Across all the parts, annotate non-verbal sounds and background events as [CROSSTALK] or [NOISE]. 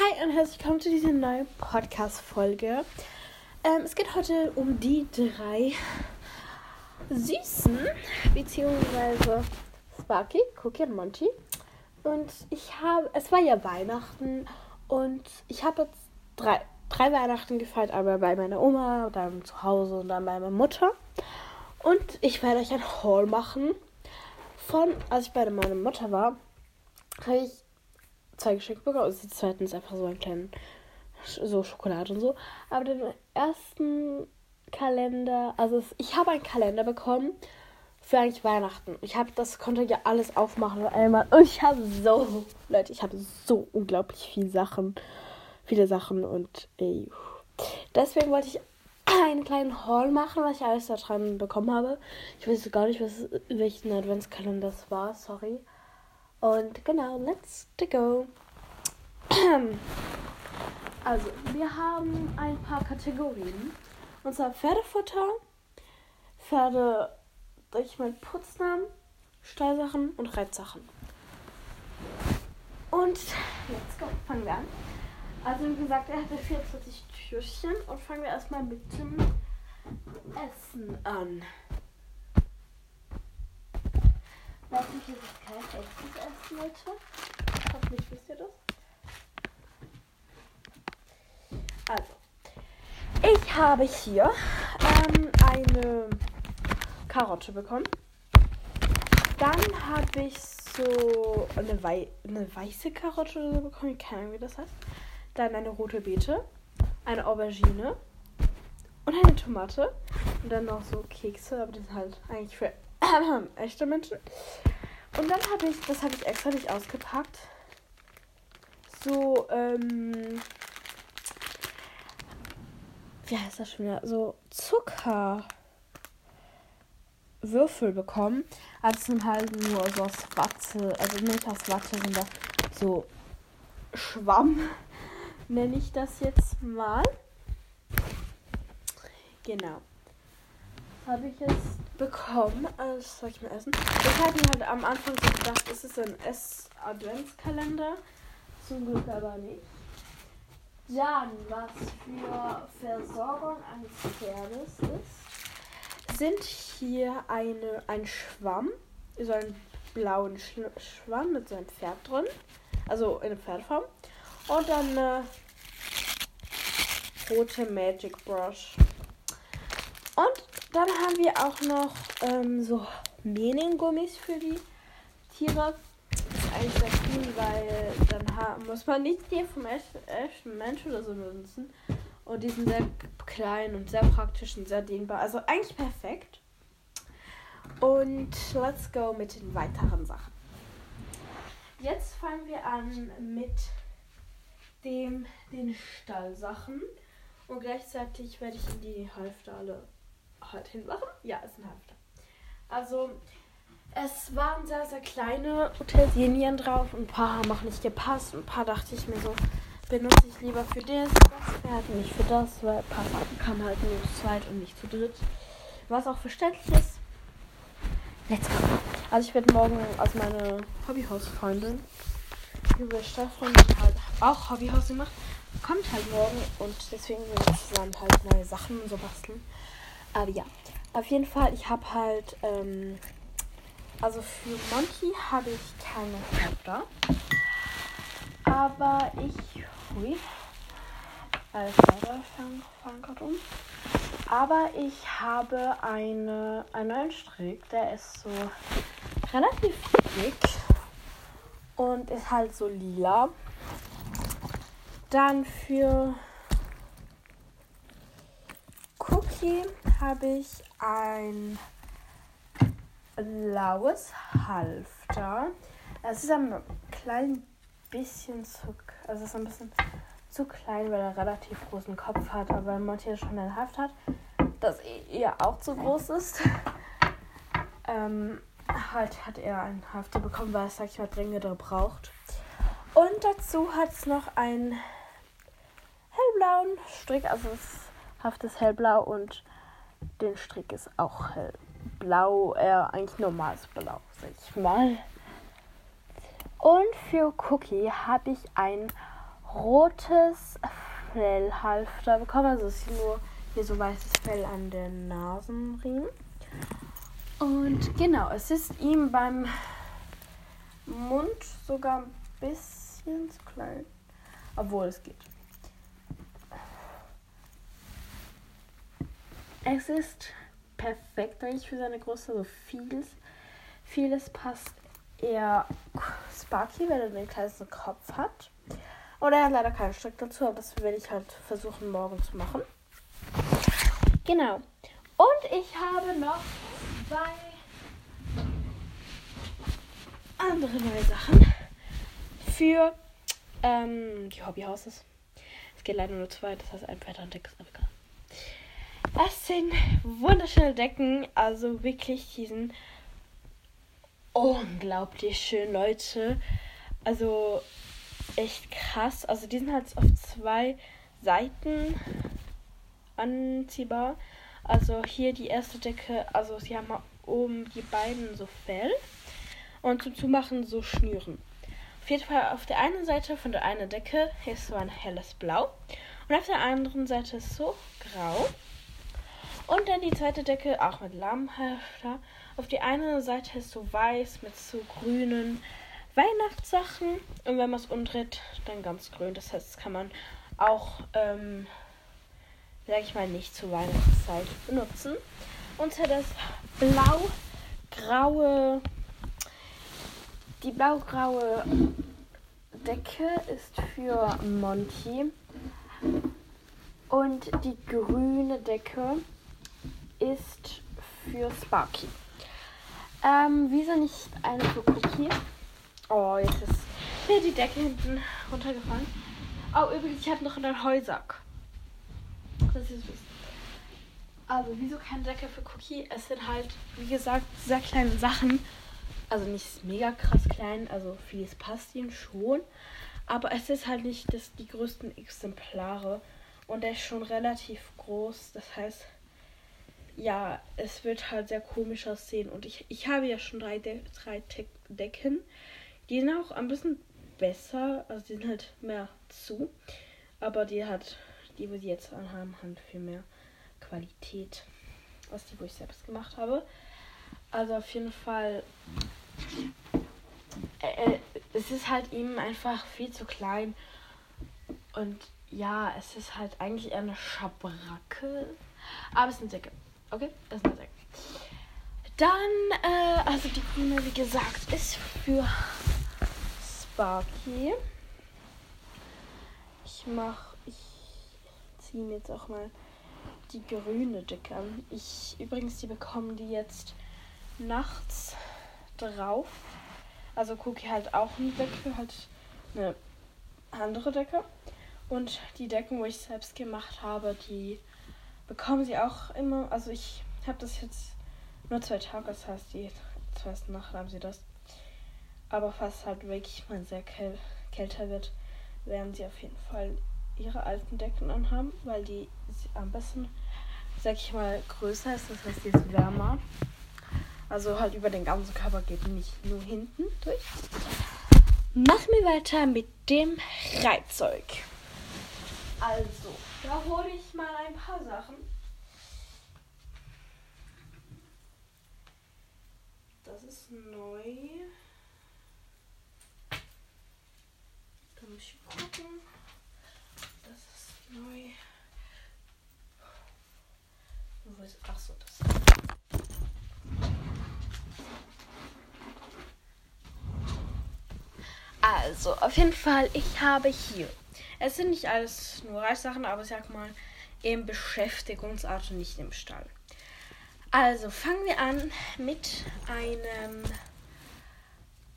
Hi und herzlich willkommen zu dieser neuen Podcast-Folge. Ähm, es geht heute um die drei Süßen, beziehungsweise Sparky, Cookie und Monty. Und ich habe, es war ja Weihnachten und ich habe jetzt drei, drei Weihnachten gefeiert, aber bei meiner Oma, dann zu Hause und dann bei meiner Mutter. Und ich werde euch ein Haul machen von, als ich bei meiner Mutter war, habe ich zwei Geschenke bekommen. Also die zweiten ist einfach so ein kleinen, so Schokolade und so. Aber den ersten Kalender, also es, ich habe einen Kalender bekommen für eigentlich Weihnachten. Ich habe das konnte ja alles aufmachen einmal. Und ich habe so, Leute, ich habe so unglaublich viele Sachen, viele Sachen und ey. Deswegen wollte ich einen kleinen Haul machen, was ich alles da dran bekommen habe. Ich weiß gar nicht, was welchen Adventskalender das war, sorry. Und genau, let's go. [CLEARS THROAT] Also, wir haben ein paar Kategorien. Und zwar Pferdefutter, Pferde, ich mal, Putznamen, Stallsachen und Reitsachen. Und let's go, fangen wir an. Also wie gesagt, er hatte 44 Türchen und fangen wir erstmal mit dem Essen an. Natürlich ist es kein echtes Essen, Leute. Hoffentlich wisst ihr das. Also, ich habe hier ähm, eine Karotte bekommen. Dann habe ich so eine, Wei eine weiße Karotte oder so bekommen. Keine Ahnung, wie das heißt. Dann eine rote Beete, eine Aubergine und eine Tomate. Und dann noch so Kekse, aber die sind halt eigentlich für [COUGHS] echte Menschen. Und dann habe ich, das habe ich extra nicht ausgepackt, so, ähm, wie heißt das schon wieder? So Zuckerwürfel bekommen. Also sind halt nur so aus Watte, also nicht aus Watte, sondern so Schwamm, [LAUGHS] nenne ich das jetzt mal. Genau habe ich jetzt bekommen. Also soll ich mal essen? Ich hatte halt am Anfang so gedacht, es ist ein Ess-Adventskalender. Zum Glück aber nicht. Dann, was für Versorgung eines Pferdes ist, sind hier eine, ein Schwamm, so einen blauen Sch Schwamm mit so einem Pferd drin. Also in Pferdform. Und dann eine rote Magic Brush. Und dann haben wir auch noch ähm, so Meningummis für die Tiere. Das ist eigentlich sehr cool, weil dann muss man nicht die vom echten Mensch oder so benutzen. Und die sind sehr klein und sehr praktisch und sehr dehnbar. Also eigentlich perfekt. Und let's go mit den weiteren Sachen. Jetzt fangen wir an mit dem, den Stallsachen. Und gleichzeitig werde ich in die Hälfte alle halt hinmachen. Ja, ist ein Halfter. Also, es waren sehr, sehr kleine Utensilien drauf. Ein paar haben auch nicht gepasst. Ein paar dachte ich mir so, benutze ich lieber für das, das Pferd, nicht für das, weil Papa kam halt nur zu zweit und nicht zu dritt. Was auch verständlich ist. Let's go. Also ich werde morgen, also meine Hobbyhausfreundin, über Stefan, die halt auch Hobbyhaus macht, kommt halt morgen und deswegen werden wir zusammen halt neue Sachen und so basteln. Aber ja, auf jeden Fall, ich habe halt, ähm, also für Monty habe ich keine Hefter. Aber ich, hui, alles selber verankert um. Aber ich habe eine, einen neuen Strick, der ist so relativ dick und ist halt so lila. Dann für Cookie habe ich ein blaues Halfter. Es ist ein klein bisschen zu, also ist ein bisschen zu klein, weil er relativ großen Kopf hat, aber Monty schon ein Haft hat, das eher auch zu groß ist. ähm, halt hat er ein Hafter bekommen, weil es, sag ich mal, dringend braucht. Und dazu hat es noch einen hellblauen Strick, also es Haft ist hellblau und den Strick ist auch hellblau. Äh, eigentlich normales Blau, sag ich mal. Und für Cookie habe ich ein rotes Fellhalfter bekommen. Also es ist nur hier so weißes Fell an den Nasenriemen. Und genau, es ist ihm beim Mund sogar ein bisschen zu klein. Obwohl es geht. Es ist perfekt eigentlich für seine Größe. Also vieles, vieles passt eher Sparky, weil er den kleinsten Kopf hat. Und er hat leider keinen Strick dazu, aber das werde ich halt versuchen morgen zu machen. Genau. Und ich habe noch zwei andere neue Sachen für ähm, die Hobbyhauses. Es geht leider nur zwei, das heißt ein Pferd und Deck ist egal. Das sind wunderschöne Decken, also wirklich, die sind unglaublich schön, Leute. Also echt krass. Also die sind halt auf zwei Seiten anziehbar. Also hier die erste Decke, also sie haben oben die beiden so Fell und zum Zumachen so Schnüren. Auf jeden Fall auf der einen Seite von der einen Decke ist so ein helles Blau und auf der anderen Seite ist so grau. Und dann die zweite Decke auch mit Lammhälfter. Auf die eine Seite ist so weiß mit so grünen Weihnachtssachen. Und wenn man es umdreht, dann ganz grün. Das heißt, das kann man auch, ähm, sag ich mal, nicht zur Weihnachtszeit benutzen. Und zwar das blau-graue, die blau-graue Decke ist für Monty. Und die grüne Decke ist für Sparky. Ähm, wieso nicht eine für Cookie? Oh, jetzt ist mir die Decke hinten runtergefallen. Oh, übrigens, ich habe noch einen Heusack. Das ist wissen. Also, wieso keine Decke für Cookie? Es sind halt, wie gesagt, sehr kleine Sachen. Also nicht mega krass klein, also vieles passt ihnen schon. Aber es ist halt nicht das, die größten Exemplare. Und der ist schon relativ groß. Das heißt, ja, es wird halt sehr komisch aussehen. Und ich, ich habe ja schon drei, De drei Decken. Die sind auch ein bisschen besser. Also die sind halt mehr zu. Aber die hat, die, sie jetzt anhaben, haben viel mehr Qualität. Als die, wo ich selbst gemacht habe. Also auf jeden Fall. Äh, äh es ist halt ihm einfach viel zu klein. Und ja, es ist halt eigentlich eher eine Schabracke. Aber es sind Säcke. Okay, das ist eine Säcke. Dann, äh, also die grüne, wie gesagt, ist für Sparky. Ich mach, ich ziehe mir jetzt auch mal die grüne Decke an. Ich, übrigens, die bekommen die jetzt nachts drauf. Also Cookie halt auch eine Decke, halt eine andere Decke. Und die Decken, wo ich selbst gemacht habe, die bekommen sie auch immer. Also ich habe das jetzt nur zwei Tage, das heißt, die zweite Nacht haben sie das. Aber falls halt wirklich mal sehr käl kälter wird, werden sie auf jeden Fall ihre alten Decken anhaben, weil die am besten, sag ich mal, größer ist. Das heißt, die ist wärmer. Also halt über den ganzen Körper geht nicht nur hinten durch. Machen wir weiter mit dem Reitzeug. Also, da hole ich mal ein paar Sachen. Das ist neu. Da muss ich gucken. Das ist neu. Wo ist. Ach so, das. Also, auf jeden Fall, ich habe hier es sind nicht alles nur Reissachen, aber sag mal im Beschäftigungsart und nicht im Stall. Also fangen wir an mit einem,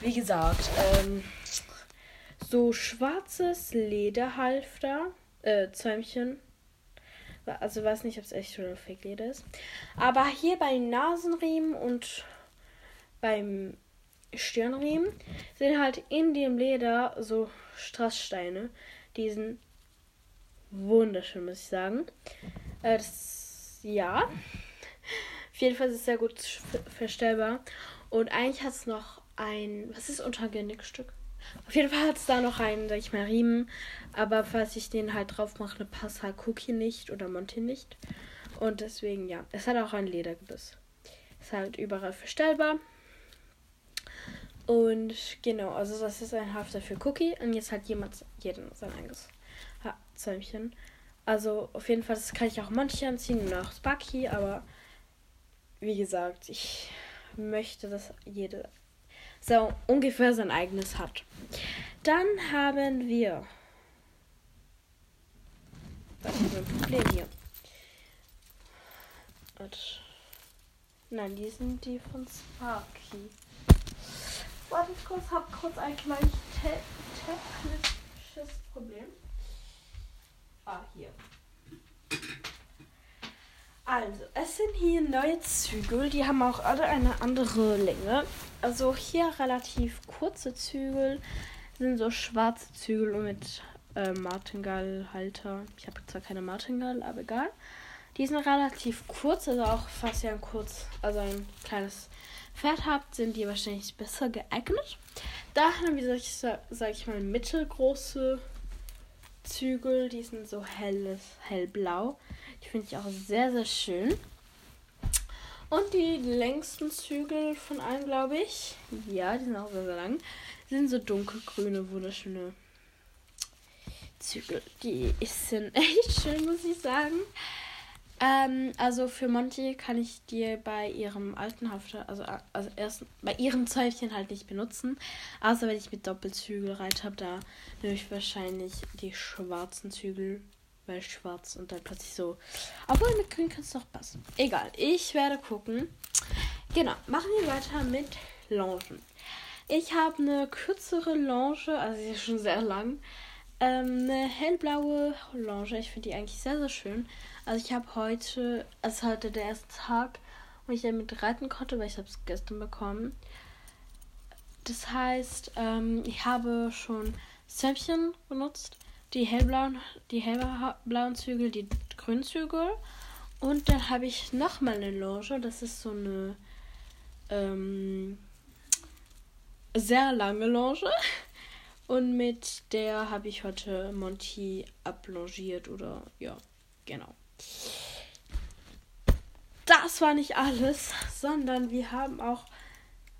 wie gesagt, ähm, so schwarzes Lederhalfter, äh, Zäumchen. Also weiß nicht, ob es echt oder Fake Leder ist. Aber hier bei Nasenriemen und beim Stirnriemen sind halt in dem Leder so Strasssteine diesen wunderschön, muss ich sagen. Äh, das, ja. Auf jeden Fall ist es sehr gut verstellbar. Und eigentlich hat es noch ein. Was ist unter Genickstück? Auf jeden Fall hat es da noch einen, sag ich mal, Riemen. Aber falls ich den halt drauf mache, passt halt Cookie nicht oder Monty nicht. Und deswegen, ja. Es hat auch ein Ledergebiss. Ist halt überall verstellbar. Und genau, also das ist ein Halfter für Cookie. Und jetzt hat jemand jeden sein eigenes Zäumchen. Also auf jeden Fall, das kann ich auch manche anziehen, nach Sparky, aber wie gesagt, ich möchte, dass jede so ungefähr sein eigenes hat. Dann haben wir. Was ist ein Problem hier? Und Nein, die sind die von Sparky. Warte kurz, hab kurz ein kleines technisches Problem. Ah, hier. Also, es sind hier neue Zügel. Die haben auch alle eine andere Länge. Also hier relativ kurze Zügel sind so schwarze Zügel mit äh, Martingall-Halter. Ich habe zwar keine Martingall, aber egal. Die sind relativ kurz, also auch fast ja ein kurz, also ein kleines Pferd habt, sind die wahrscheinlich besser geeignet. Da haben wir, ich, sag ich mal, mittelgroße Zügel. Die sind so helles, hellblau. Die finde ich auch sehr, sehr schön. Und die längsten Zügel von allen, glaube ich, ja, die sind auch sehr, sehr lang, sind so dunkelgrüne, wunderschöne Zügel. Die sind echt schön, muss ich sagen. Ähm, also für Monty kann ich die bei ihrem alten Hafter, also, also erst bei ihrem Zäufchen halt nicht benutzen. Außer wenn ich mit Doppelzügelreit habe, da nehme ich wahrscheinlich die schwarzen Zügel, weil schwarz und dann plötzlich so. Obwohl mit grün kann es doch passen. Egal, ich werde gucken. Genau, machen wir weiter mit Longen. Ich habe eine kürzere Longe, also sie ist schon sehr lang. Ähm, eine hellblaue Longe. Ich finde die eigentlich sehr, sehr schön. Also ich habe heute, es ist heute der erste Tag, wo ich damit reiten konnte, weil ich habe es gestern bekommen. Das heißt, ähm, ich habe schon Zäpfchen benutzt, die hellblauen, die hellblauen Zügel, die grünen Zügel. Und dann habe ich nochmal eine Longe. Das ist so eine ähm, sehr lange Longe. [LAUGHS] Und mit der habe ich heute Monty ablongiert oder ja, genau. Das war nicht alles, sondern wir haben auch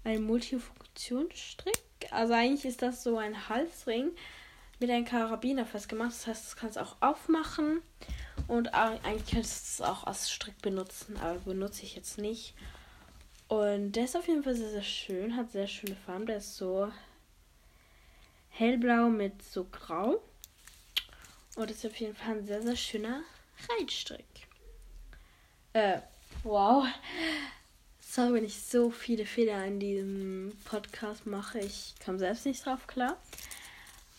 einen Multifunktionsstrick. Also eigentlich ist das so ein Halsring mit einem Karabiner festgemacht. Das heißt, das kannst du auch aufmachen. Und eigentlich könntest du es auch als Strick benutzen, aber benutze ich jetzt nicht. Und der ist auf jeden Fall sehr, sehr schön, hat sehr schöne Farben. Der ist so hellblau mit so grau. Und ist auf jeden Fall ein sehr, sehr schöner Reitstrick. Äh, wow. Sorry, wenn ich so viele Fehler in diesem Podcast mache. Ich komme selbst nicht drauf klar.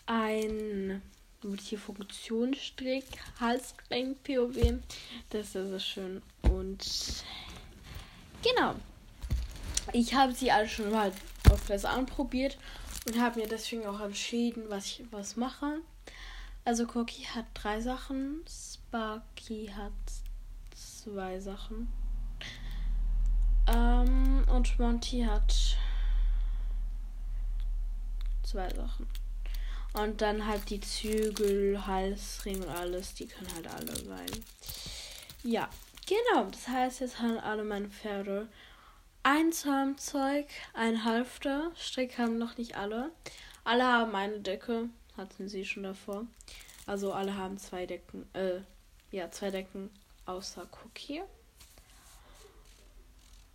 Ein Multifunktionsstrick, Halsring POW. Das ist sehr, sehr schön. Und genau. Ich habe sie alle schon mal auf das anprobiert und habe mir deswegen auch entschieden, was ich was mache. Also Cookie hat drei Sachen, Sparky hat zwei Sachen. Ähm, und Monty hat zwei Sachen. Und dann halt die Zügel, Halsring und alles, die können halt alle sein. Ja, genau. Das heißt, jetzt haben alle meine Pferde ein Zahnzeug, ein Halfter. Strick haben noch nicht alle. Alle haben eine Decke. Hatten sie schon davor. Also alle haben zwei Decken. Äh, ja, zwei Decken außer Cookie.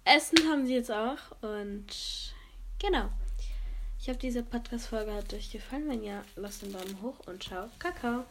Essen haben sie jetzt auch. Und genau. Ich hoffe, diese Podcast-Folge hat euch gefallen. Wenn ja, lasst einen Daumen hoch und ciao. Kakao.